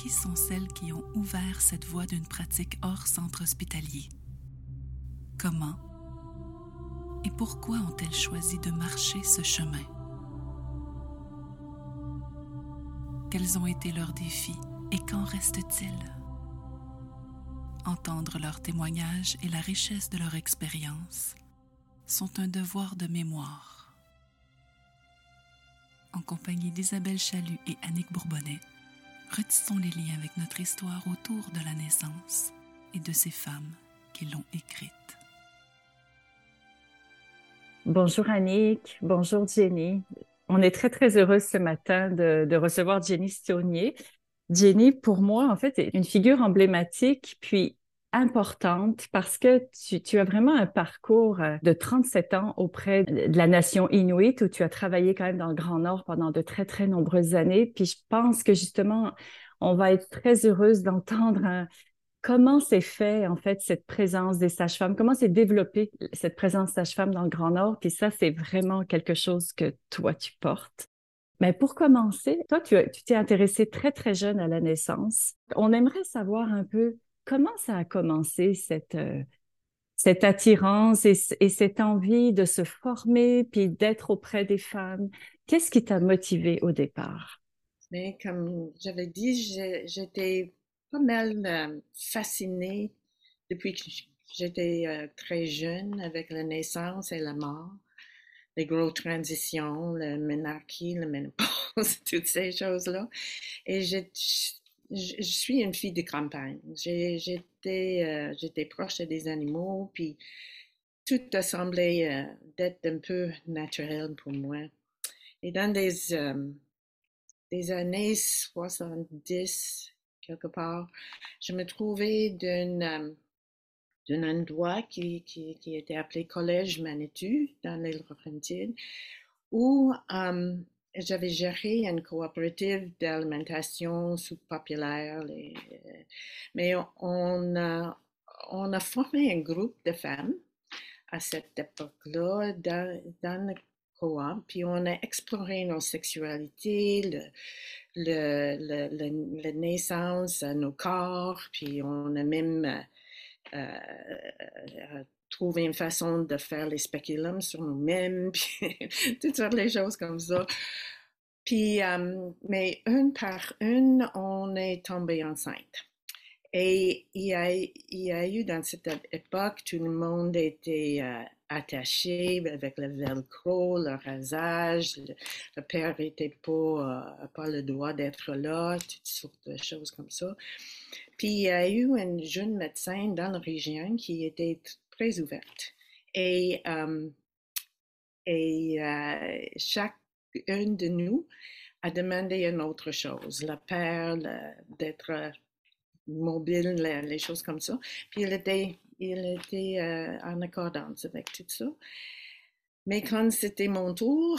Qui sont celles qui ont ouvert cette voie d'une pratique hors centre hospitalier? Comment et pourquoi ont-elles choisi de marcher ce chemin? Quels ont été leurs défis et qu'en reste-t-il? Entendre leurs témoignages et la richesse de leur expérience sont un devoir de mémoire. En compagnie d'Isabelle Chalut et Annick Bourbonnais, retissons les liens avec notre histoire autour de la naissance et de ces femmes qui l'ont écrite. Bonjour Annick, bonjour Jenny. On est très très heureuse ce matin de, recevoir Jenny Stonnier. Jenny, pour moi, en fait, est une figure emblématique, puis importante parce que tu, as vraiment un parcours euh, de 37 ans auprès de la nation inuit où tu as travaillé quand même dans le Grand Nord pendant de très, très nombreuses années. Puis je pense que justement, on va être très heureuse d'entendre euh, comment s'est fait en fait cette présence des sages-femmes, comment s'est développée cette présence sage-femme dans le Grand Nord? Puis ça, c'est vraiment quelque chose que toi, tu portes. Mais pour commencer, toi, tu t'es intéressé très, très jeune à la naissance. On aimerait savoir un peu comment ça a commencé cette, euh, attirance et, cette envie de se former puis d'être auprès des femmes? Qu'est-ce qui t'a motivé au départ? Comme j'avais dit, j'étais pas mal euh, fascinée depuis que j'étais euh, très jeune avec la naissance et la mort les grosses transitions, la ménarchie, la ménopause, toutes ces choses-là. Et je, je, suis une fille de campagne. J'étais euh, j'étais proche des animaux, puis tout a semblé euh, d'être un peu naturel pour moi. Et dans des, euh, des années 70, quelque part, je me trouvais d'un endroit qui, était appelé Collège Manitou dans l'île Laurentides, où euh, j'avais géré une coopérative d'alimentation sous-populaire. Mais on a, formé un groupe de femmes à cette époque-là dans, dans le coop, puis on a exploré nos sexualités, le, le, naissance, nos corps, puis on a même euh, euh, trouver une façon de faire les spéculums sur nous-mêmes, puis toutes sortes de choses comme ça. Puis, euh, mais une par une, on est tombé enceinte. Et il y, a, eu dans cette époque, tout le monde était attaché avec le velcro, le rasage. Le, père n'était pas, pas le droit d'être là, toutes sortes de choses comme ça. Puis il y a eu une jeune médecin dans la région qui était très ouverte. Et, euh, et euh, de nous a demandé une autre chose, la peur, d'être mobile, les, choses comme ça. Puis il était, il était euh, en accordance avec tout ça. Mais quand c'était mon tour,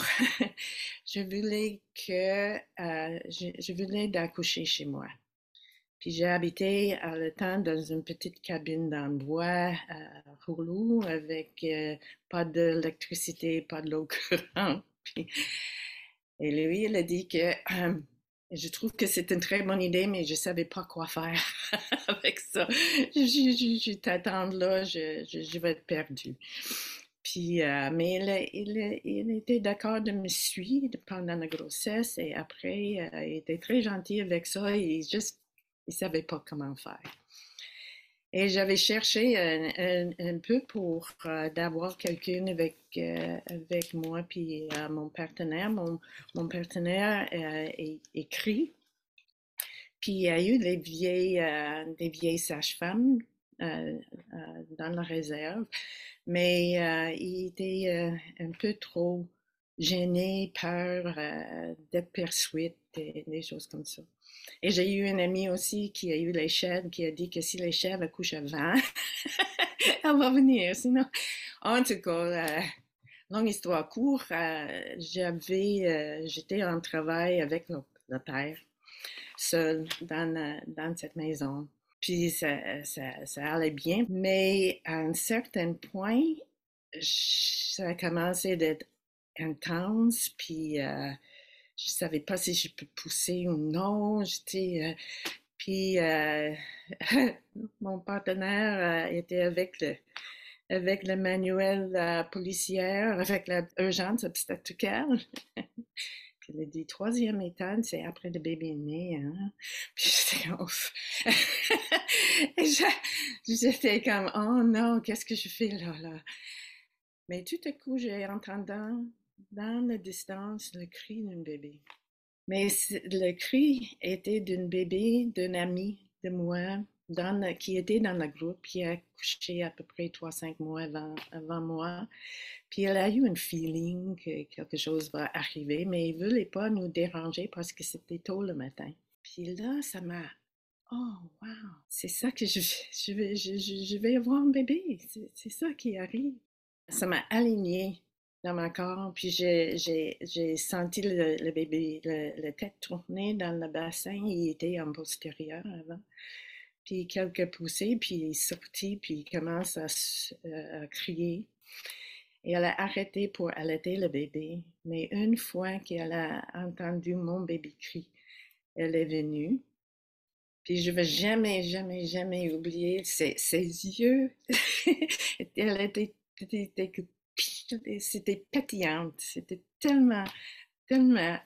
je voulais que je, je voulais d'accoucher chez moi. Puis j'ai habité à le temps dans une petite cabine dans le bois à avec euh, pas d'électricité, pas de l'eau courante. et lui, il a dit que je trouve que c'est une très bonne idée, mais je ne savais pas quoi faire avec ça. Je, je, je t'attends là, je, je, vais être perdue. Puis, euh, mais il, il, était d'accord de me suivre pendant la grossesse et après, euh, il était très gentil avec ça. Il juste ils ne savaient pas comment faire. Et j'avais cherché un, peu pour euh, d'avoir quelqu'un avec, euh, avec moi, puis euh, mon partenaire. Mon, mon partenaire écrit. Puis il y a eu des vieilles, des vieilles sages-femmes dans la réserve, mais il était un peu trop gênée, peur euh, d'être persuite, et des choses comme ça. Et j'ai eu une amie aussi qui a eu les chèvres, qui a dit que si les chèvres accouchent avant, elle va venir. Sinon, en tout cas, euh, longue histoire courte, euh, j'avais, euh, j'étais en travail avec le, père, seul, dans, dans cette maison. Puis ça, ça, ça, allait bien, mais à un certain point, ça a commencé d'être intense, puis je savais pas si je peux pousser ou non. J'étais, euh, puis euh, mon partenaire euh, était avec le avec le manuel policière, avec l'urgence obstétricale. puis il a dit troisième étape, c'est après le bébé né. Hein? Puis j'étais ouf. j'étais comme oh non, qu'est-ce que je fais là là? Mais tout à coup, j'ai entendu dans la distance le cri d'un bébé. Mais le cri était d'une bébé, d'un ami de moi, dans qui était dans le groupe, qui a couché à peu près 3-5 mois avant, moi. Puis elle a eu un feeling que quelque chose va arriver, mais il ne voulait pas nous déranger parce que c'était tôt le matin. Puis là, ça m'a... Oh, wow! C'est ça que je, je, vais, je, je vais avoir un bébé. C'est ça qui arrive. Ça m'a aligné dans mon corps, puis j'ai, senti le, bébé, le, tête tourner dans le bassin, il était en postérieur avant. Puis quelques poussées, puis il est sorti, puis il commence à, euh, crier. Et elle a arrêté pour allaiter le bébé. Mais une fois qu'elle a entendu mon bébé cri, elle est venue. Puis je vais jamais, jamais, jamais oublier ses, ses yeux. elle était, était c'était pétillante. C'était tellement, tellement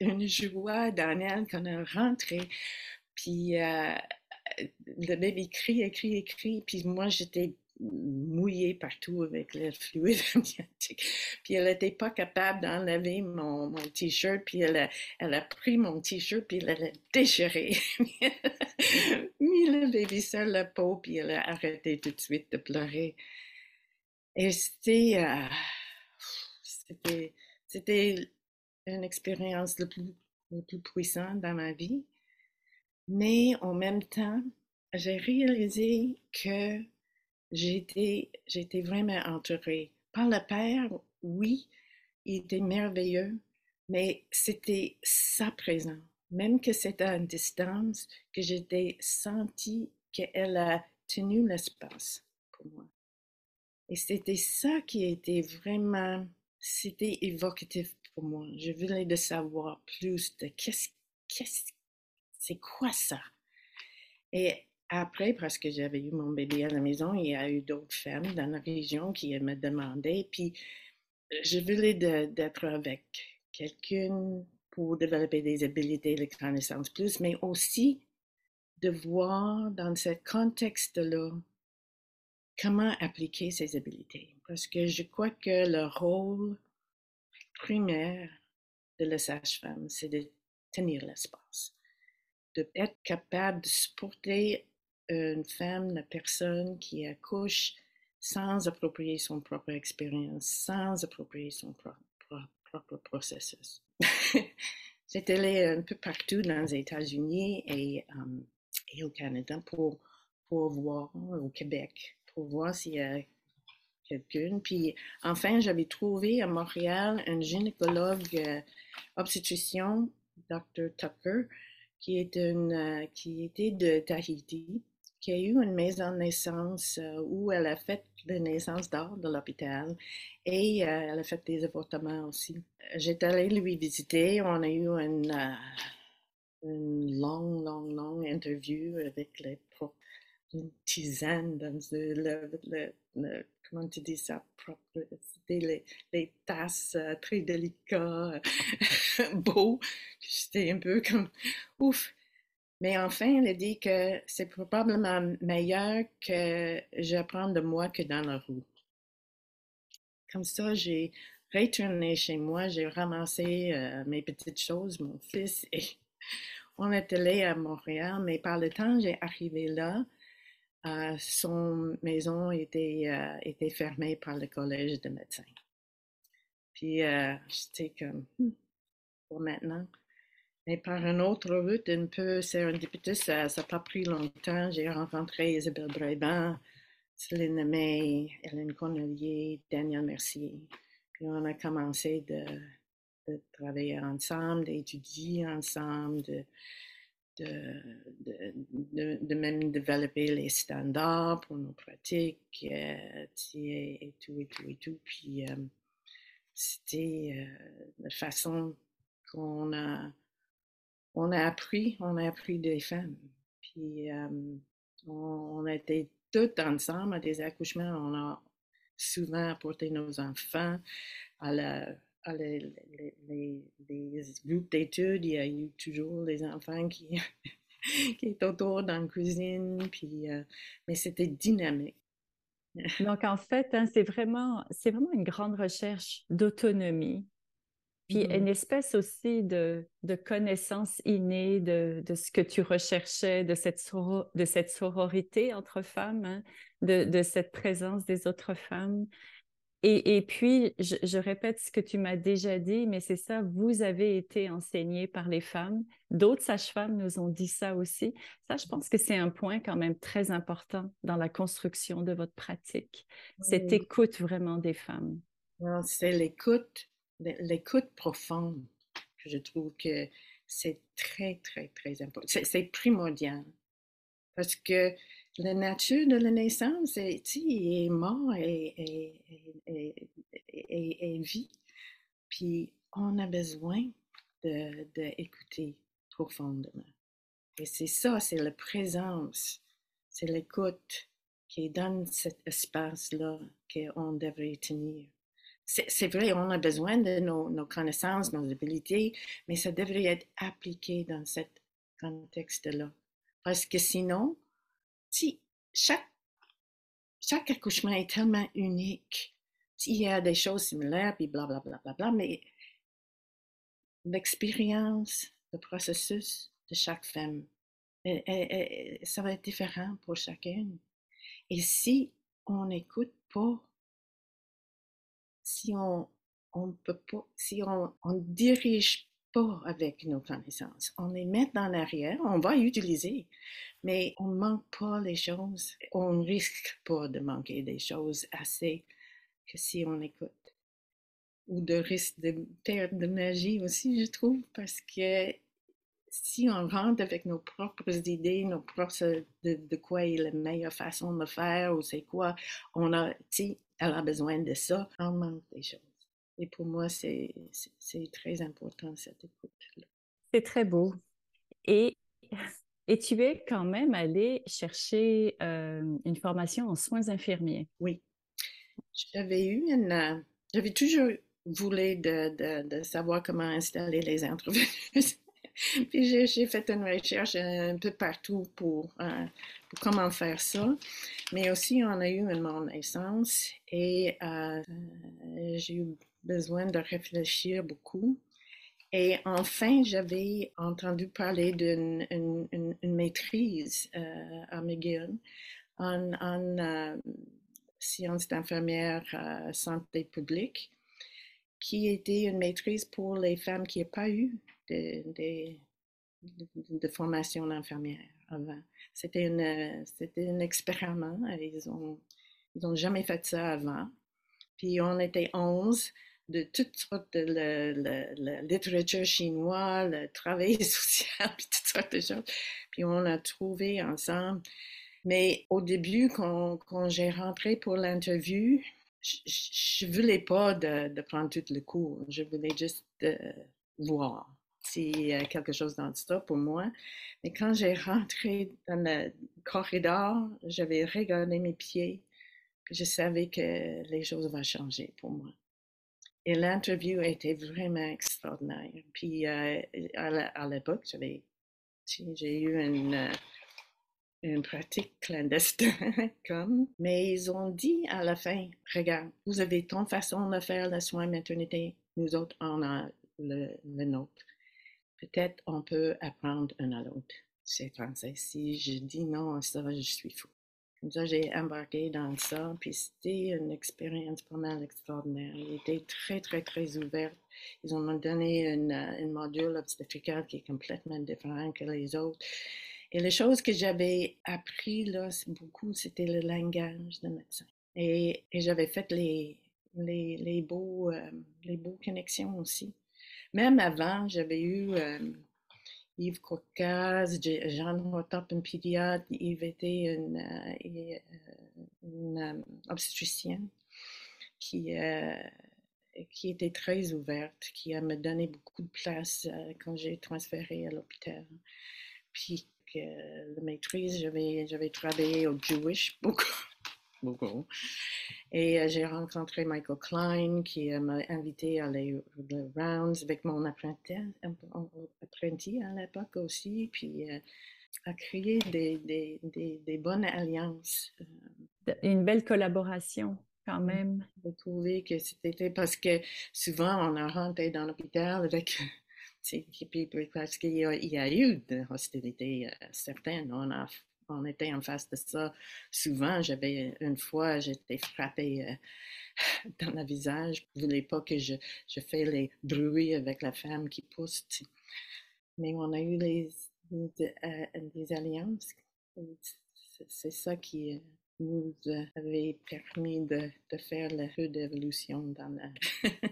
une joie dans elle qu'on a rentré. Puis euh, le bébé crie, crie, crie. Puis moi, j'étais mouillée partout avec le fluide amniotique. Puis elle n'était pas capable d'enlever mon, mon t-shirt. Puis elle a, elle a pris mon t-shirt, puis elle l'a déchiré. mis le bébé sur la peau, puis elle a arrêté tout de suite de pleurer. Et c'était, euh, c'était, c'était une expérience le plus, le plus puissante dans ma vie. Mais en même temps, j'ai réalisé que j'étais, j'étais vraiment entourée par le Père. Oui, il était merveilleux, mais c'était sa présence. Même que c'était à distance, que j'étais senti qu'elle a tenu l'espace pour moi. Et c'était ça qui était vraiment, c'était évocatif pour moi. Je voulais de savoir plus de qu'est-ce, qu'est-ce, c'est quoi ça? Et après, parce que j'avais eu mon bébé à la maison, il y a eu d'autres femmes dans la région qui me demandaient, puis je voulais d'être avec quelqu'un pour développer des habilités, les connaissances plus, mais aussi de voir dans ce contexte-là comment appliquer ces habiletés? Parce que je crois que le rôle primaire de la sage-femme, c'est de tenir l'espace, de être capable de supporter une femme, la personne qui accouche sans approprier son propre expérience, sans approprier son propre, processus. J'étais allée un peu partout dans les États-Unis et, euh, et au Canada pour, pour voir, au Québec, pour voir s'il y a quelqu'un. Puis enfin, j'avais trouvé à Montréal un gynécologue euh, obstétricien, Dr. Tucker, qui, est une, euh, qui était de Tahiti, qui a eu une maison de naissance euh, où elle a fait des naissances d'or de l'hôpital et elle a fait des avortements aussi. J'étais allée lui visiter, on a eu une, une longue, longue, longue interview avec les une tisane dans le, comment tu dis ça, propre, les, les, tasses euh, très délicates, beaux. J'étais un peu comme, ouf. Mais enfin, elle a dit que c'est probablement meilleur que j'apprends de moi que dans la roue. Comme ça, j'ai retourné chez moi, j'ai ramassé euh, mes petites choses, mon fils, et on est allé à Montréal, mais par le temps j'ai arrivé là, euh, son maison était, euh, était fermée par le collège de médecins. Puis euh, j'étais comme, hmm, pour maintenant. Mais par une autre route, un peu sérendipitous, ça n'a pas pris longtemps. J'ai rencontré Isabelle Brabant, Céline May, Hélène Cornelier, Daniel Mercier. Puis on a commencé de, de travailler ensemble, d'étudier ensemble, de, de, de, de, même développer les standards pour nos pratiques euh, et, tout, et tout, et tout. Puis euh, c'était euh, la façon qu'on a, on a appris, on a appris des femmes. Puis on, on, a été toutes ensemble à des accouchements, on a souvent apporté nos enfants à la les, les, les, groupes d'études, il y a eu toujours les enfants qui, qui étaient autour dans la cuisine, puis, euh, mais c'était dynamique. Donc, en fait, hein, c'est vraiment, c'est vraiment une grande recherche d'autonomie, puis mm-hmm. une espèce aussi de, de connaissance innée de, de, ce que tu recherchais, de cette, de cette sororité entre femmes, hein, de, de, cette présence des autres femmes. Et, puis, je, répète ce que tu m'as déjà dit, mais c'est ça, vous avez été enseigné par les femmes. D'autres sages-femmes nous ont dit ça aussi. Ça, je pense que c'est un point quand même très important dans la construction de votre pratique, cette écoute vraiment des femmes. C'est l'écoute, l'écoute profonde que je trouve que c'est très, très, très important. C'est primordial. Parce que la nature de la naissance est, est mort et, et, vie. Puis on a besoin d'écouter de, profondément. Et c'est ça, c'est la présence, c'est l'écoute qui donne cet espace-là qu'on devrait tenir. C'est vrai, on a besoin de nos, nos, connaissances, nos habilités, mais ça devrait être appliqué dans ce contexte-là. Parce que sinon, si chaque, accouchement est tellement unique, il y a des choses similaires, puis blablabla, bla, bla, bla, mais l'expérience, le processus de chaque femme, ça va être différent pour chacune. Et si on n'écoute pas, si on, on peut pas, si on, on dirige pas avec nos connaissances. On les met dans l'arrière, on va utiliser, mais on ne manque pas les choses. On risque pas de manquer des choses assez que si on écoute. Ou de risque de perdre de magie aussi, je trouve, parce que si on rentre avec nos propres idées, nos propres de, quoi est la meilleure façon de faire ou c'est quoi, on a, si elle a besoin de ça, on manque des choses. Et pour moi, c'est très important, cette écoute-là. C'est très beau. Et, et tu es quand même allé chercher euh, une formation en soins infirmiers. Oui. J'avais eu une. Euh, j'avais toujours voulu de, de, de, savoir comment installer les interveneuses. Puis j'ai fait une recherche un peu partout pour, euh, pour, comment faire ça. Mais aussi, on a eu une mon naissance et j'ai eu besoin de réfléchir beaucoup. Et enfin, j'avais entendu parler d'une une, maîtrise euh, à McGill en, en euh, sciences d'infirmière euh, santé publique, qui était une maîtrise pour les femmes qui n'ont pas eu de, formation d'infirmière avant. C'était un expériment. Ils n'ont ils ont jamais fait ça avant. Puis on était 11 de toutes sortes de la, littérature chinoise, le travail social, puis toutes sortes de choses. Puis on a trouvé ensemble. Mais au début, quand, j'ai rentré pour l'interview, je ne voulais pas de, prendre tout le cours. Je voulais juste euh, voir s'il y a quelque chose dans ça pour moi. Mais quand j'ai rentré dans le corridor, j'avais regardé mes pieds. Je savais que les choses vont changer pour moi. Et l'interview était vraiment extraordinaire. Puis euh, à l'époque, j'avais, j'ai eu une, euh, pratique clandestine, comme, mais ils ont dit à la fin, regarde, vous avez ton façon de faire le soin maternité, nous autres, on a le, le nôtre. Peut-être on peut apprendre un à l'autre. C'est français. Si je dis non à ça, je suis fou. J'ai embarqué dans ça, puis c'était une expérience pas mal extraordinaire. Ils étaient très, très, très ouverts. Ils ont donné une, une module obstétrical qui est complètement différent que les autres. Et les choses que j'avais appris là, beaucoup, c'était le langage de médecin. Et, et j'avais fait les, les, les beaux, euh, les beaux connexions aussi. Même avant, j'avais eu euh, Yves Caucase, Jean Rotop, une pédiatre. Yves était une, euh, une euh, obstétricienne qui, euh, qui était très ouverte, qui m'a donné beaucoup de place quand j'ai transféré à l'hôpital. Puis, que la maîtrise, j'avais travaillé au Jewish beaucoup beaucoup. Et euh, j'ai rencontré Michael Klein qui euh, m'a invité à aller aux rounds avec mon apprenti, apprenti à l'époque aussi, puis euh, à créer des, des, des, des, bonnes alliances. Une belle collaboration quand même. J'ai trouvé que c'était parce que souvent on a rentré dans l'hôpital avec parce qu'il y, a eu de hostilité certaines. On a on était en face de ça. Souvent, j'avais une fois, j'étais frappée euh, dans le visage. Je voulais pas que je, je les bruits avec la femme qui pousse. Mais on a eu les, des, euh, alliances. C'est ça qui euh, nous avait permis de, faire le feu d'évolution dans la...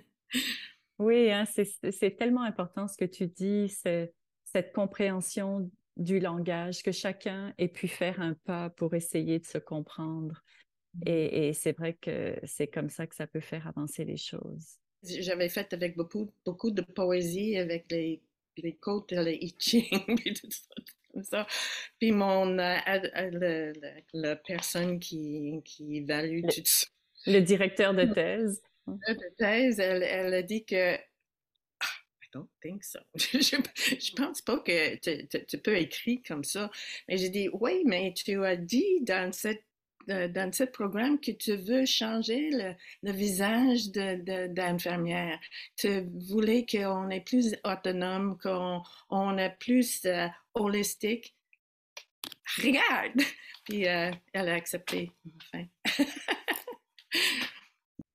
oui, hein, c'est tellement important ce que tu dis, cette compréhension du langage, que chacun ait pu faire un pas pour essayer de se comprendre. Mmh. Et, c'est vrai que c'est comme ça que ça peut faire avancer les choses. J'avais fait avec beaucoup, beaucoup de poésie, avec les, les côtes, les I puis tout ça. Comme ça. Puis mon, euh, euh, la personne qui, qui évalue le, tout ça. Le directeur de thèse. De thèse, elle, elle a dit que don't think so. je, pense pas que tu, peux écrire comme ça. Mais j'ai dit, oui, mais tu as dit dans cette euh, dans ce programme que tu veux changer le, visage d'infirmière. De, tu voulais qu'on est plus autonome, qu'on on est plus euh, holistique. Regarde! Puis euh, elle a accepté, enfin.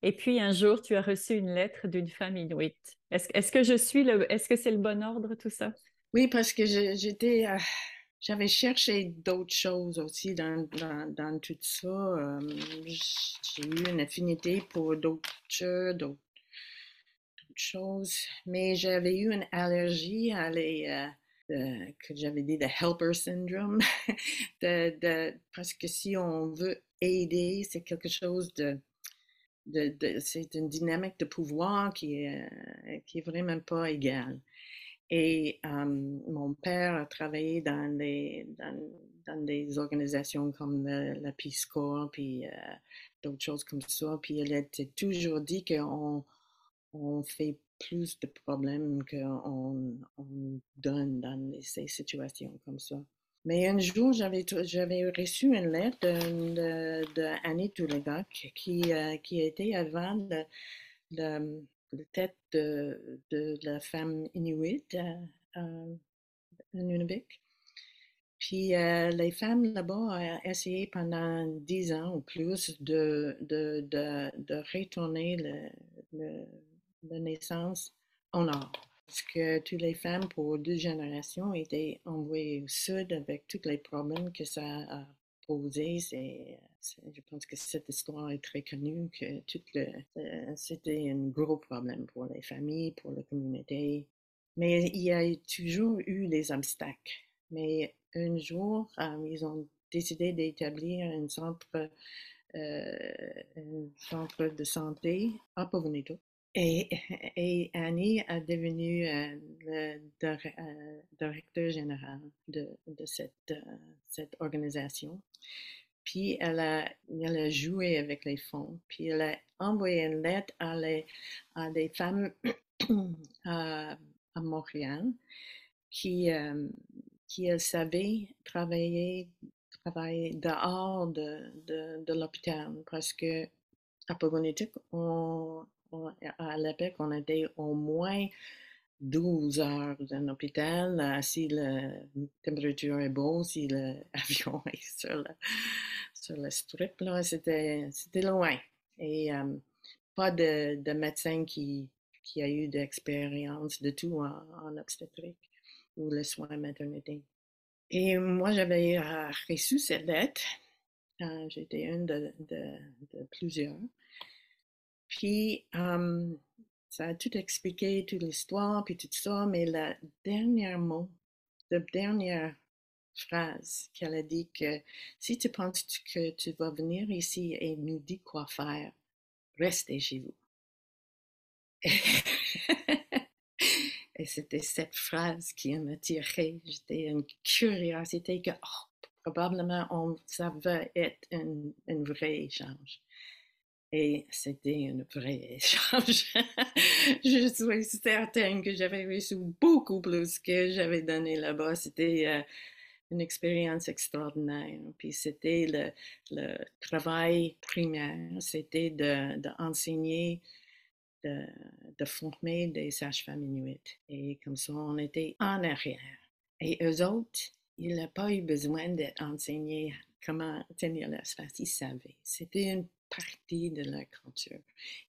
Et puis un jour, tu as reçu une lettre d'une femme inuite. Est-ce que je suis le, est-ce que c'est le bon ordre tout ça? Oui, parce que j'étais, euh, j'avais cherché d'autres choses aussi dans, dans, tout ça. Euh, j'ai eu une affinité pour d'autres d'autres choses, mais j'avais eu une allergie à les euh, que j'avais dit de helper syndrome, de, parce que si on veut aider, c'est quelque chose de c'est une dynamique de pouvoir qui est, euh, vraiment pas égale. Et mon père a travaillé dans des, dans, des organisations comme la Peace Corps, puis euh, d'autres choses comme ça. Puis il a toujours dit qu'on on fait plus de problèmes qu'on on donne dans ces situations comme ça. Mais un jour, j'avais, reçu une lettre de, de, euh, qui était avant le, tête de, la femme inuit à, Nunavik. Puis euh, les femmes là-bas ont essayé pendant dix ans ou plus de, retourner le, la naissance au nord. Parce que toutes les femmes pour deux générations étaient envoyées au sud avec tous les problèmes que ça a posé. je pense que cette histoire est très connue, que euh, c'était un gros problème pour les familles, pour la communauté. Mais il y a toujours eu des obstacles. Mais un jour, euh, ils ont décidé d'établir un centre, euh, de santé à Povinito et, Annie a devenu euh, le euh, directeur général de, euh, cette, organisation. Puis elle a, joué avec les fonds. Puis elle a envoyé une lettre à, des femmes à, Montréal qui, qui elles savaient travailler, travailler dehors de, de, de l'hôpital parce que à Pogonitic, on, à l'époque, on était au moins 12 heures dans l'hôpital, euh, si la température est bonne, si l'avion est sur le strip, c'était, loin. Et pas de, de médecin qui, a eu d'expérience de tout en, obstétrique ou le soin maternité. Et moi, j'avais reçu cette lettre. J'étais une de, plusieurs. Puis, ça a tout expliqué, toute l'histoire, puis tout ça, mais le dernier mot, la dernière phrase qu'elle a dit que si tu penses que tu vas venir ici et nous dire quoi faire, restez chez vous. Et c'était cette phrase qui m'a tiré. J'étais une curiosité que oh, probablement ça va être un, un vrai échange. Et c'était un vrai échange. je suis certaine que j'avais reçu beaucoup plus que j'avais donné là-bas. C'était euh, une expérience extraordinaire. Puis c'était le, travail primaire, c'était d'enseigner, de, de, former des sages-femmes inuites. Et comme ça, on était en arrière. Et eux autres, ils n'ont pas eu besoin d'être enseignés comment tenir l'espace, ils savaient. C'était une partie de leur culture.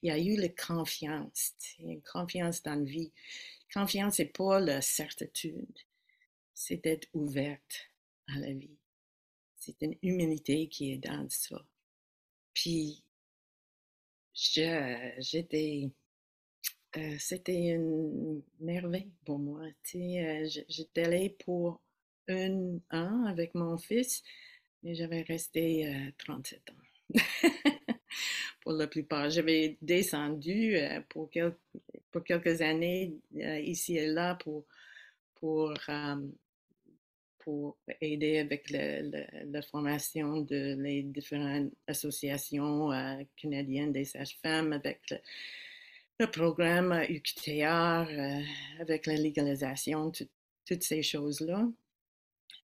Il y a eu la confiance, une confiance dans la vie. Confiance, n'est pas la certitude, c'est d'être ouverte à la vie. C'est une humilité qui est dans ça. Puis, j'étais, euh, c'était une merveille pour moi. Euh, j'étais allée pour un an avec mon fils, mais j'avais resté 37 euh, ans. pour la plupart. J'avais descendu pour, pour, quelques années ici et là pour, pour pour aider avec la formation de les différentes associations euh, canadiennes des sages-femmes, avec le, programme UQTR, euh, avec la légalisation, toutes ces choses-là,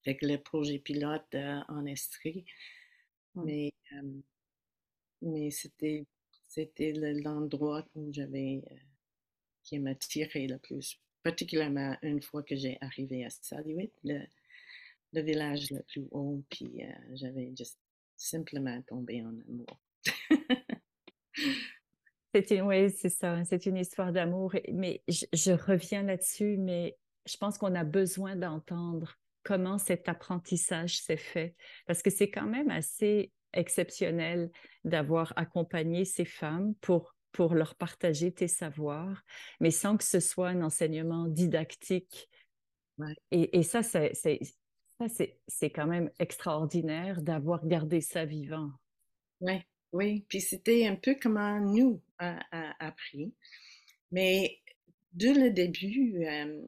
avec le projet pilote euh, en Estrie. Mais, mais c'était, c'était l'endroit où j'avais, qui m'a tiré le plus, particulièrement une fois que j'ai arrivé à Saluit, le village le plus haut, puis euh, j'avais juste simplement tombé en amour. c'est une, oui, c'est ça, c'est une histoire d'amour. Mais je, reviens là-dessus, mais je pense qu'on a besoin d'entendre comment cet apprentissage s'est fait, parce que c'est quand même assez exceptionnel d'avoir accompagné ces femmes pour pour leur partager tes savoirs, mais sans que ce soit un enseignement didactique. Et, et, ça, c'est c'est quand même extraordinaire d'avoir gardé ça vivant. Oui, oui. Puis c'était un peu comment nous a, appris. Mais dès le début, euh,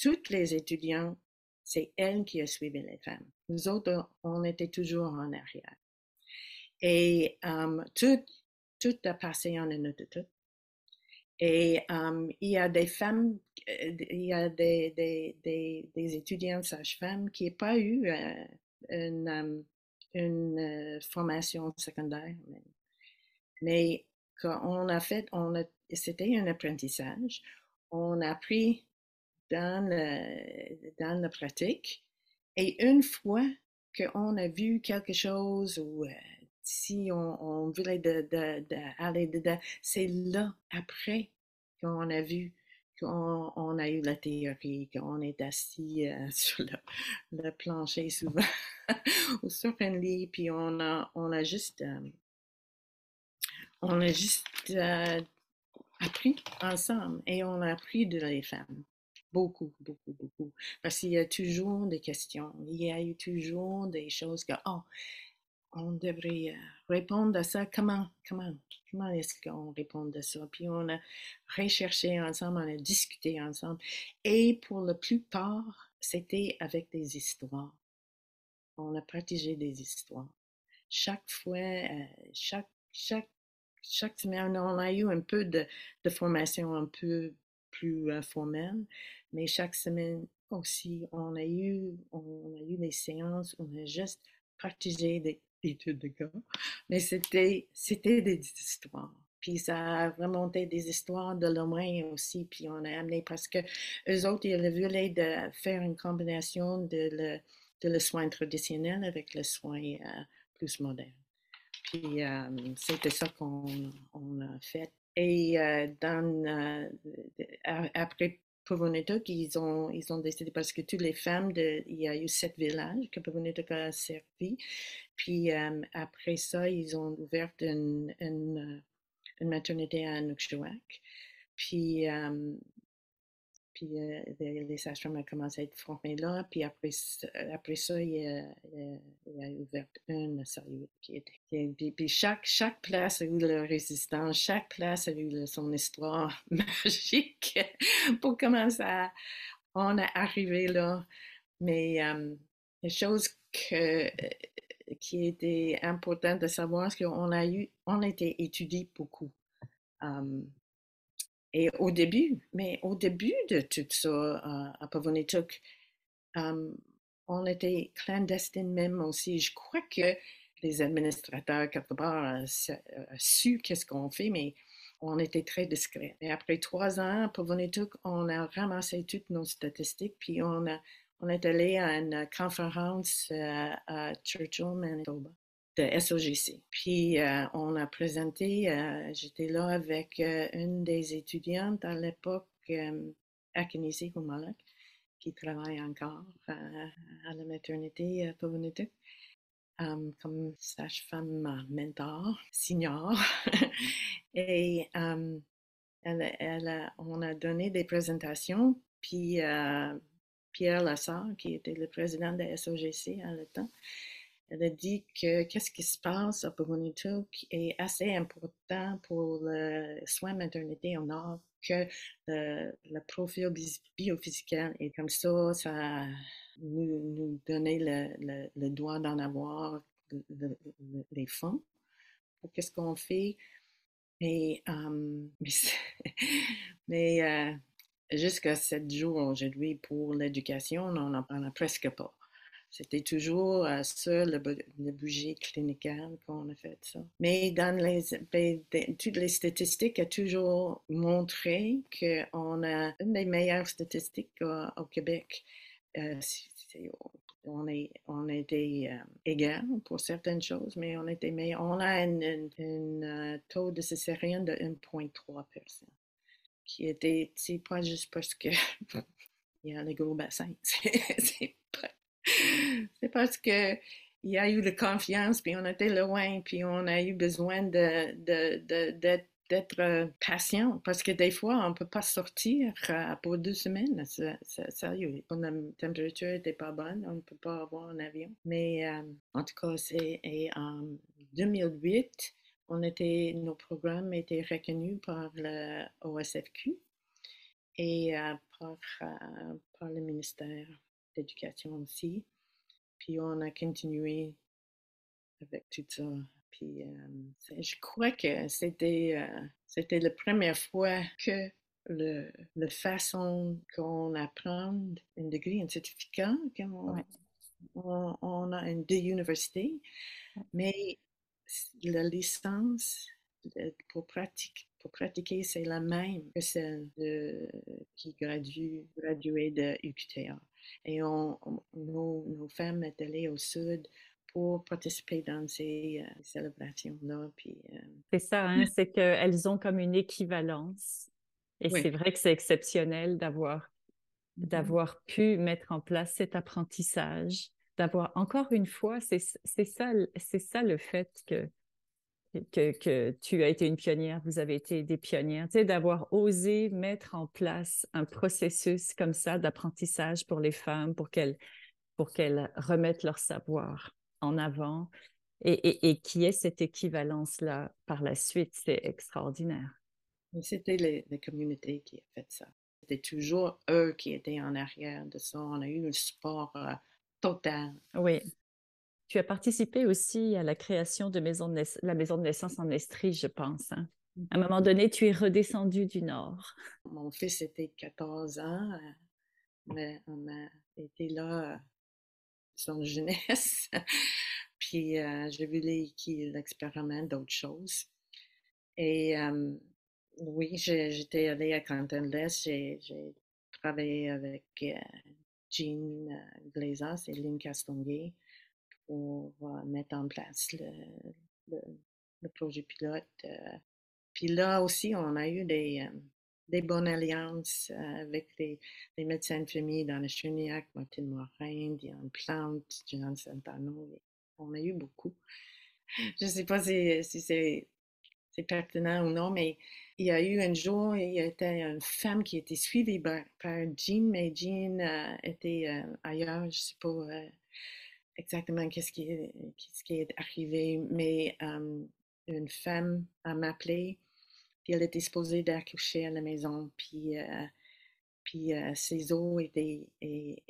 toutes les étudiants, c'est elle qui a suivi les femmes. Nous autres, on était toujours en arrière. Et tout, a passé en une tout. Et il y a des femmes, euh, il y a des, des, des, sages-femmes qui n'ont pas eu euh, une, euh, formation secondaire. Mais quand on a fait, c'était un apprentissage. On a appris dans, dans la pratique. Et une fois qu'on a vu quelque chose ou si on, voulait aller dedans, c'est là, après, qu'on a vu qu'on on a eu la théorie, qu'on est assis euh, sur le, plancher souvent ou sur un lit, puis on a, on a juste, euh, on a juste euh, appris ensemble et on a appris de les femmes. Beaucoup, beaucoup, beaucoup. Parce qu'il y a toujours des questions. Il y a eu toujours des choses que, oh, on devrait euh, répondre à ça. Comment, comment, comment est-ce qu'on répond à ça? Puis on a recherché ensemble, on a discuté ensemble. Et pour la plupart, c'était avec des histoires. On a partagé des histoires. Chaque fois, euh, chaque, chaque, chaque semaine, on a eu un peu de, de formation un peu plus euh, formelle, mais chaque semaine aussi, on a eu, on a eu des séances on a juste partagé des, études de cas, mais c'était, c'était des histoires. Puis ça a remonté des histoires de loin aussi, puis on a amené parce que eux autres, ils voulaient de faire une combinaison de le, de le soin traditionnel avec le soin euh, plus moderne. Puis c'était ça qu'on on a fait. Et dans, après Pavonetok, ils ont, ils ont décidé, parce que toutes les femmes, de, il y a eu sept villages que Pavonetok a servi. Puis après ça, ils ont ouvert une, une, maternité à Nukshuak. Puis puis euh, les, sages-femmes ont commencé à être formées là. Puis après, après ça, il y a, il ouvert une salle qui était. Puis, chaque, place a eu leur résistance, chaque place a eu son histoire magique pour commencer à. On est arrivé là. Mais euh, les choses que, qui étaient importantes de savoir, c'est qu'on a été étudié beaucoup. Euh, et au début, mais au début de tout ça euh, à Pavonetuk, on était clandestine même aussi. Je crois que les administrateurs, quelque part, ont su qu'est-ce qu'on fait, mais on était très discret. Et après trois ans à Pavonetuk, on a ramassé toutes nos statistiques, puis on, a, on est allé à une conférence euh, à Churchill, Manitoba de SOGC. Puis euh, on a présenté, euh, j'étais là avec euh, une des étudiantes à l'époque à Kinesi qui travaille encore à la maternité à Um, comme sage-femme mentor, senior. Et elle, elle on a donné des présentations, puis Pierre Lassard, qui était le président de SOGC à l'époque, elle a dit que qu'est-ce qui se passe à Pumonituk est assez important pour le soin maternité au nord que le, profil biophysique et comme ça, ça nous, donnait le, le, droit d'en avoir les fonds. Qu'est-ce qu'on fait? Um, mais, euh, jusqu'à 7 jours aujourd'hui pour l'éducation, on n'en a presque pas. C'était toujours euh, ça, le, le bougie clinical qu'on a fait ça. Mais dans les, ben, toutes les statistiques ont toujours montré qu'on a une des meilleures statistiques au, Québec. Euh, on, est, on était euh, égal pour certaines choses, mais on était meilleur. On a un taux de césarienne de 1,3 qui était, c'est pas juste parce que il y a le gros bassin, c'est c'est parce que il y a eu de confiance, puis on était loin, puis on a eu besoin de, d'être euh, patient, parce que des fois, on ne peut pas sortir euh, pour deux semaines. Ça, la température n'était pas bonne, on ne peut pas avoir un avion. Mais euh, en tout cas, c'est en 2008, on était, nos programmes étaient reconnus par le OSFQ et par, par le ministère d'éducation aussi. Puis on a continué avec tout ça. Puis euh, je crois que c'était euh, c'était la première fois que le, la façon qu'on apprend un degré, un certificat, qu'on on, a une deux universités, mais la licence pour pratiquer pour pratiquer, c'est la même que celle de, qui gradue, graduée de UQTR. Et on, nos, femmes étaient allées au sud pour participer dans ces euh, célébrations-là. Euh, c'est ça, hein, c'est qu'elles ont comme une équivalence. Et c'est vrai que c'est exceptionnel d'avoir mm-hmm. d'avoir pu mettre en place cet apprentissage, d'avoir encore une fois, c'est ça, c'est ça le fait que que, tu as été une pionnière, vous avez été des pionnières, tu sais, d'avoir osé mettre en place un processus comme ça d'apprentissage pour les femmes, pour qu'elles pour qu'elles remettent leur savoir en avant et, et, qui est cette équivalence-là par la suite, c'est extraordinaire. C'était les, communautés qui ont fait ça. C'était toujours eux qui étaient en arrière de ça. On a eu le support euh, total. Oui, tu as participé aussi à la création de, maison de la maison de naissance en Estrie, je pense. Hein. À un moment donné, tu es redescendu du Nord. Mon fils était 14 ans, euh, mais on a été là euh, son jeunesse. Puis euh, j'ai vu l'expérience d'autres choses. Et oui, j'étais allée à Canton-L'Est, j'ai travaillé avec Jean Glazas et Lynn Castonguay pour mettre en place le, le, projet pilote. Puis là aussi, on a eu des, des bonnes alliances avec les, les, médecins de famille dans le Cheniac, Martine Morin, Diane Plante, Jean Santano. On a eu beaucoup. Je ne sais pas si, si c'est pertinent ou non, mais il y a eu un jour, il y avait une femme qui était suivie par, Jean, mais Jean euh, était euh, ailleurs, je ne sais pas euh, exactement qu'est-ce qui, est, arrivé, mais une femme a m'appelé, puis elle était supposée d'accoucher à la maison, puis, puis ses os étaient et,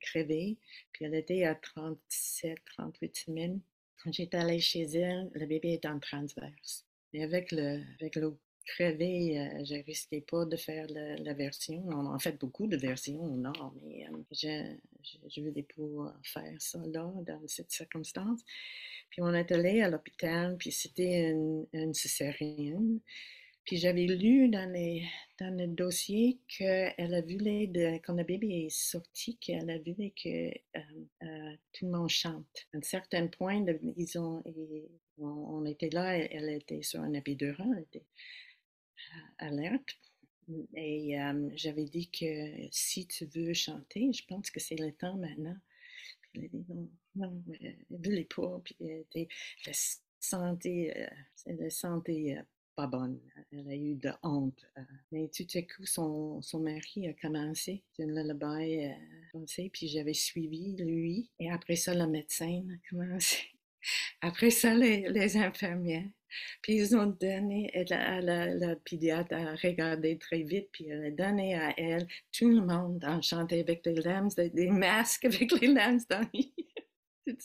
crevés, puis elle était à 37, 38 semaines. Quand j'étais allée chez elle, le bébé était en transverse. Et avec le, avec l'eau crevée, euh, je risquais pas de faire la, version. On en fait beaucoup de versions au mais euh, je, je, voulais pas faire ça là, dans cette circonstance. Puis on est allé à l'hôpital, puis c'était une, une césarienne. Puis j'avais lu dans, le dossier qu'elle a vu les, quand le bébé est sorti, qu'elle a vu que euh, euh, tout le monde chante. À un certain point, ils ont, on, était là, elle, était sur un épidural, elle était alerte. Et j'avais dit que si tu veux chanter, je pense que c'est le temps maintenant. Puis elle a dit non, non, voulait pas. Puis elle était, la santé, la santé pas bonne. Elle a eu de honte. Euh. Mais tout à coup, son, son mari a commencé une lullaby euh, puis j'avais suivi lui. Et après ça, le médecin a commencé. Après ça, les, les infirmières. Puis ils ont donné, la, la, pédiatre a regardé très vite, puis elle a donné à elle, tout le monde a chanté avec des lames, des, masques avec les lames dans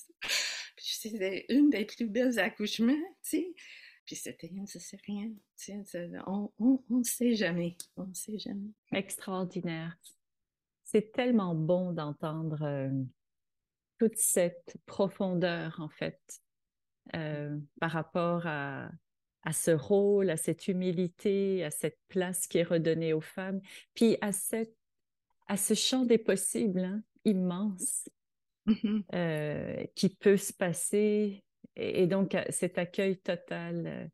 C'était une des plus belles accouchements, tu sais. Puis c'était une rien. On ne sait jamais. On ne sait jamais. Extraordinaire. C'est tellement bon d'entendre euh, toute cette profondeur, en fait, euh, par rapport à, à ce rôle, à cette humilité, à cette place qui est redonnée aux femmes, puis à, cette, à ce champ des possibles hein, immense mm-hmm. euh, qui peut se passer et, donc cet accueil total euh,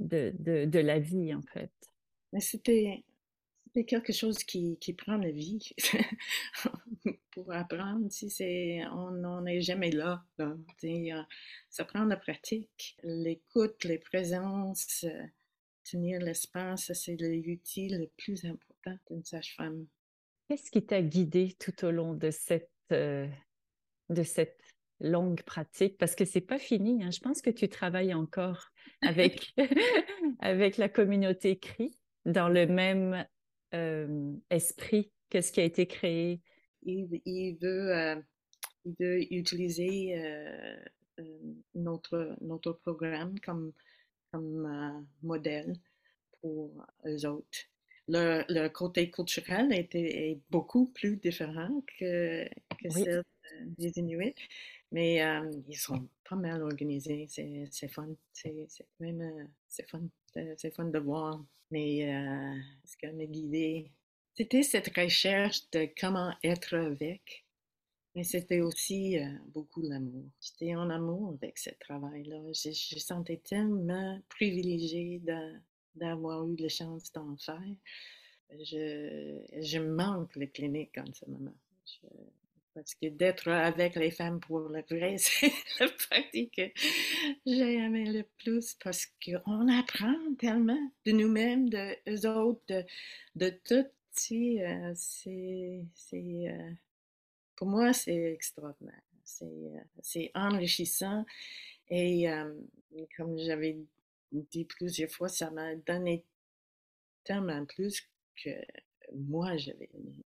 de, de, de la vie, en fait. C'était, c'était quelque chose qui, qui, prend la vie pour apprendre. Si c'est, on n'est jamais là. là. Ça prend la pratique, l'écoute, les présences, euh, tenir l'espace, c'est l'outil le plus important d'une sage-femme. Qu'est-ce qui t'a guidé tout au long de cette, euh, de cette longue pratique? Parce que c'est pas fini. Hein. Je pense que tu travailles encore avec, avec la communauté CRI dans le même euh, esprit que ce qui a été créé. Il, il veut, euh, il veut utiliser euh, notre, notre programme comme, comme modèle pour les autres. Le, le, côté culturel est beaucoup plus différent que, que celle des Inuits. Mais euh, ils sont pas mal organisés. C'est fun. C'est euh, fun. C'est fun de voir. Mais euh, ce qui m'a guidé, c'était cette recherche de comment être avec. Mais c'était aussi beaucoup l'amour. J'étais en amour avec ce travail-là. Je, je sentais tellement privilégiée d'avoir eu la chance d'en faire. Je, je manque les cliniques en ce moment. Parce que d'être avec les femmes pour le vrai, c'est la pratique que j'ai aimé le plus parce qu'on apprend tellement de nous-mêmes, de eux autres, de, tout. Euh, c'est, euh, pour moi, c'est extraordinaire. C'est, euh, enrichissant. Et comme j'avais dit plusieurs fois, ça m'a donné tellement plus que moi, j'avais aimé.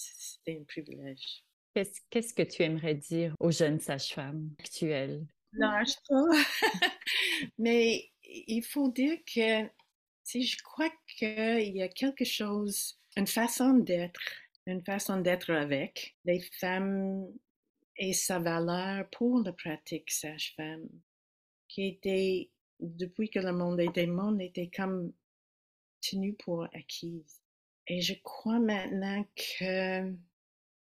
C'était un privilège. Qu'est-ce que tu aimerais dire aux jeunes sages-femmes actuelles? Lâche pas. Mais il faut dire que si je crois qu'il y a quelque chose, une façon d'être, une façon d'être avec les femmes et sa valeur pour la pratique sage-femme, qui était, depuis que le monde était monde, était comme tenu pour acquise. Et je crois maintenant que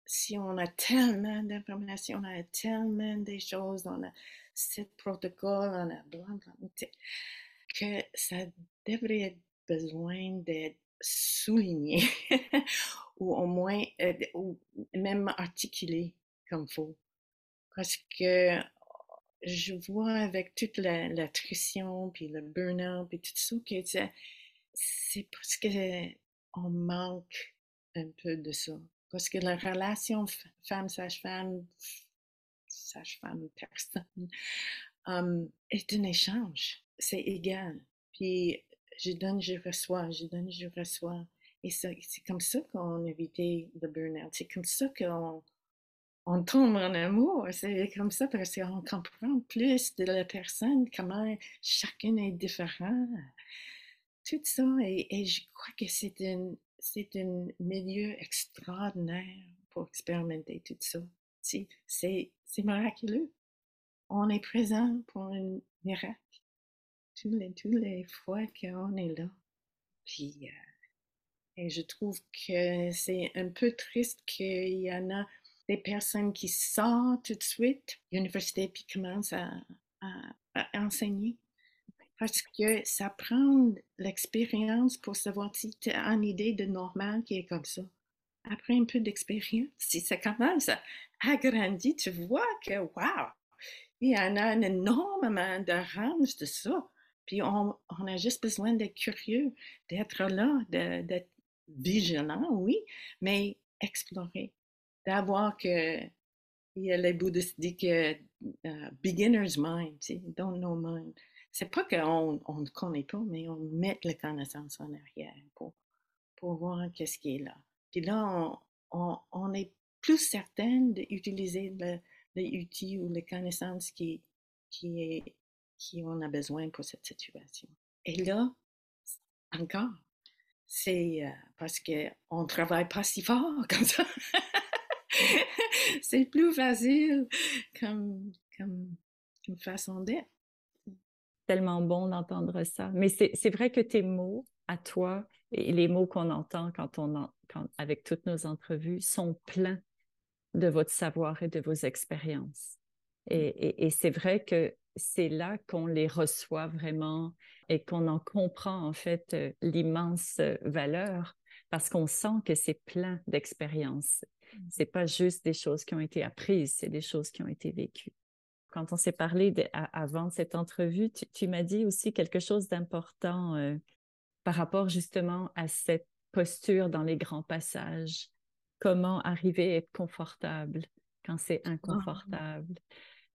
si on a tellement d'informations, on a tellement des choses dans le site protocole, on a que ça devrait être besoin d'être souligné ou au moins euh, ou même articulé comme faut. Parce que je vois avec toute la, l'attrition puis le burn-out puis tout ça que c'est parce que on manque un peu de ça. Parce que la relation femme-sage-femme, sage-femme, personne, est un échange. C'est égal. Puis je donne, je reçois, je donne, je reçois. Et c'est comme ça qu'on évitait le burn-out. C'est comme ça qu'on on tombe en amour. C'est comme ça parce qu'on comprend plus de la personne, comment chacun est différent. Tout ça. Et, je crois que c'est un, c'est un milieu extraordinaire pour expérimenter tout ça. C'est, c'est miraculeux. On est présent pour un miracle tous les, les fois qu'on est là. Puis, euh, et je trouve que c'est un peu triste qu'il y en a des personnes qui sortent tout de suite l'université puis commencent à, enseigner. Parce que ça prend l'expérience pour savoir si tu as une idée de normal qui est comme ça. Après un peu d'expérience, si ça commence à agrandir, tu vois que, wow, il y en a un énormément de range de ça. Puis on, a juste besoin d'être curieux, d'être là, d'être vigilant, oui, mais explorer, d'avoir que il y a les bouddhistes disent que uh, beginner's mind, don't know mind. C'est pas qu'on ne connaît pas, mais on met la connaissance en arrière pour, pour voir qu'est-ce qui est là. Puis là, on, est plus certain d'utiliser les outils ou les connaissances qui, qui est qui on a besoin pour cette situation. Et là, encore, c'est euh, parce qu'on ne travaille pas si fort comme ça. c'est plus facile comme, comme, façon d'être. Tellement bon d'entendre ça. Mais c'est vrai que tes mots à toi et les mots qu'on entend quand on en, quand, avec toutes nos entrevues sont pleins de votre savoir et de vos expériences. et, et c'est vrai que c'est là qu'on les reçoit vraiment et qu'on en comprend en fait euh, l'immense euh, valeur parce qu'on sent que c'est plein d'expériences. Mmh. C'est pas juste des choses qui ont été apprises, c'est des choses qui ont été vécues. Quand on s'est parlé avant cette entrevue, tu, m'as dit aussi quelque chose d'important euh, par rapport justement à cette posture dans les grands passages. Comment arriver à être confortable quand c'est ah. inconfortable?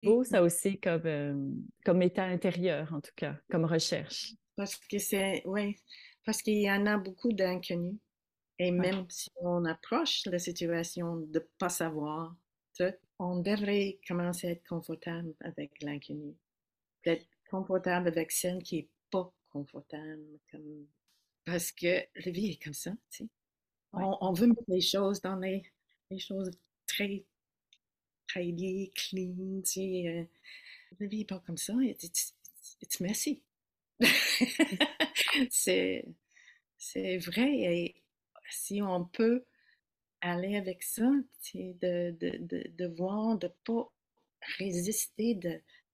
Beau, ça aussi, comme, euh, comme état intérieur, en tout cas, comme recherche. Parce que c'est, oui, parce qu'il y en a beaucoup d'inconnus. Et même si on approche la situation de ne pas savoir on devrait commencer à être confortable avec l'inconnu. D'être confortable avec celle qui n'est pas confortable. Comme... Parce que la vie est comme ça, tu sais. On, veut mettre les choses dans les, les choses très tidy, clean, tu sais. Euh, la vie n'est pas comme ça. It's, it's, messy. c'est, c'est vrai. Et si on peut aller avec ça, de, de, de, de voir, de ne pas résister,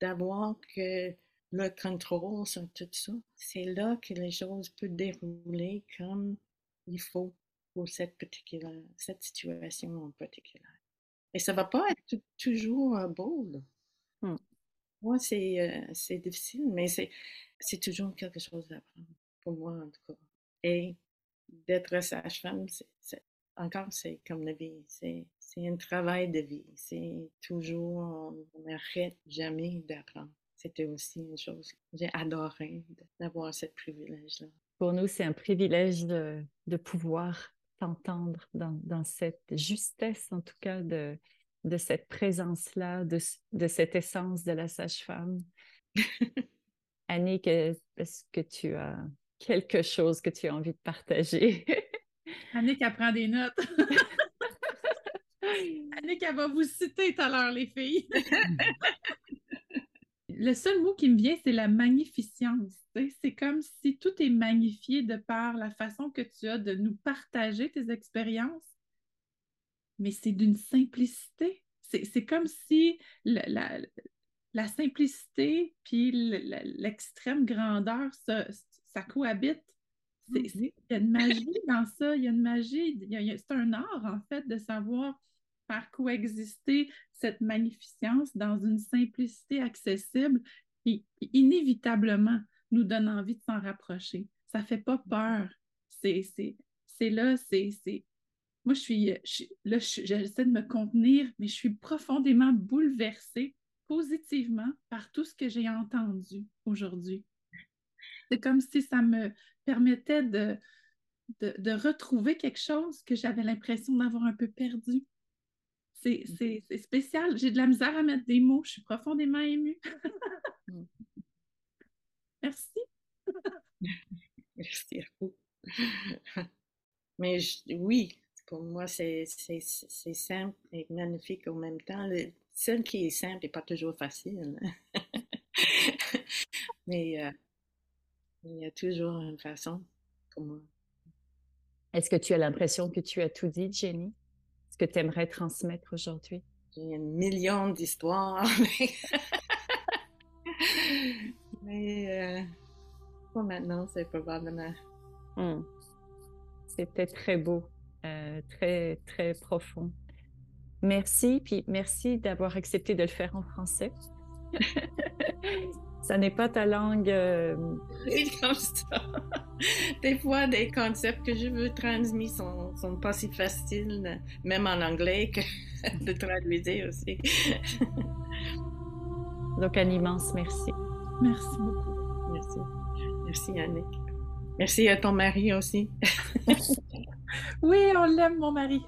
d'avoir que le contrôle sur tout ça, c'est là que les choses peuvent dérouler comme il faut pour cette, particulière, cette situation en particulier. Et ça va pas être toujours euh, beau. Mmh. Moi, c'est, euh, c'est difficile, mais c'est, c'est toujours quelque chose à apprendre, pour moi en tout cas. Et d'être sage-femme, c'est, encore, c'est comme la vie. C'est, c'est un travail de vie. C'est toujours, on n'arrête jamais d'apprendre. C'était aussi une chose que j'ai adoré d'avoir ce privilège-là. Pour nous, c'est un privilège de, de pouvoir t'entendre dans, dans, cette justesse, en tout cas, de, de cette présence-là, de, de, cette essence de la sage-femme. Annick, est-ce que tu as quelque chose que tu as envie de partager? Annick, elle prend des notes. Annick, elle va vous citer tout à l'heure, les filles. le seul mot qui me vient, c'est la magnificence. C'est comme si tout est magnifié de par la façon que tu as de nous partager tes expériences. mais c'est d'une simplicité. C'est comme si la, la, simplicité puis l'extrême grandeur, ça, ça cohabite. Mm-hmm. Il y a une magie dans ça, il y a une magie, c'est un art en fait de savoir faire coexister cette magnificence dans une simplicité accessible qui inévitablement nous donne envie de s'en rapprocher. Ça fait pas peur. C'est là, c'est moi, je suis, là, j'essaie de me contenir, mais je suis profondément bouleversée positivement par tout ce que j'ai entendu aujourd'hui. C'est comme si ça me permettait de, de, retrouver quelque chose que j'avais l'impression d'avoir un peu perdu. C'est spécial. J'ai de la misère à mettre des mots. Je suis profondément émue. Mm. Merci. Merci à vous. Mais oui, pour moi, c'est simple et magnifique en même temps. Le, celle qui est simple n'est pas toujours facile. Mais euh, il y a toujours une façon pour moi. Est-ce que tu as l'impression que tu as tout dit, Jenny? Ce que tu aimerais transmettre aujourd'hui? J'ai un million d'histoires, mais, euh, pour maintenant, c'est probablement. Hmm. C'était très beau. Euh, très, très profond. Merci, puis merci d'avoir accepté de le faire en français. ça n'est pas ta langue. Euh... comme ça. Des fois, des concepts que je veux transmettre sont, sont pas si faciles, même en anglais, que de traduire aussi. Donc, un immense merci. Merci beaucoup. Merci. Merci, Annick. Merci à ton mari aussi. Oui, on l'aime, mon mari.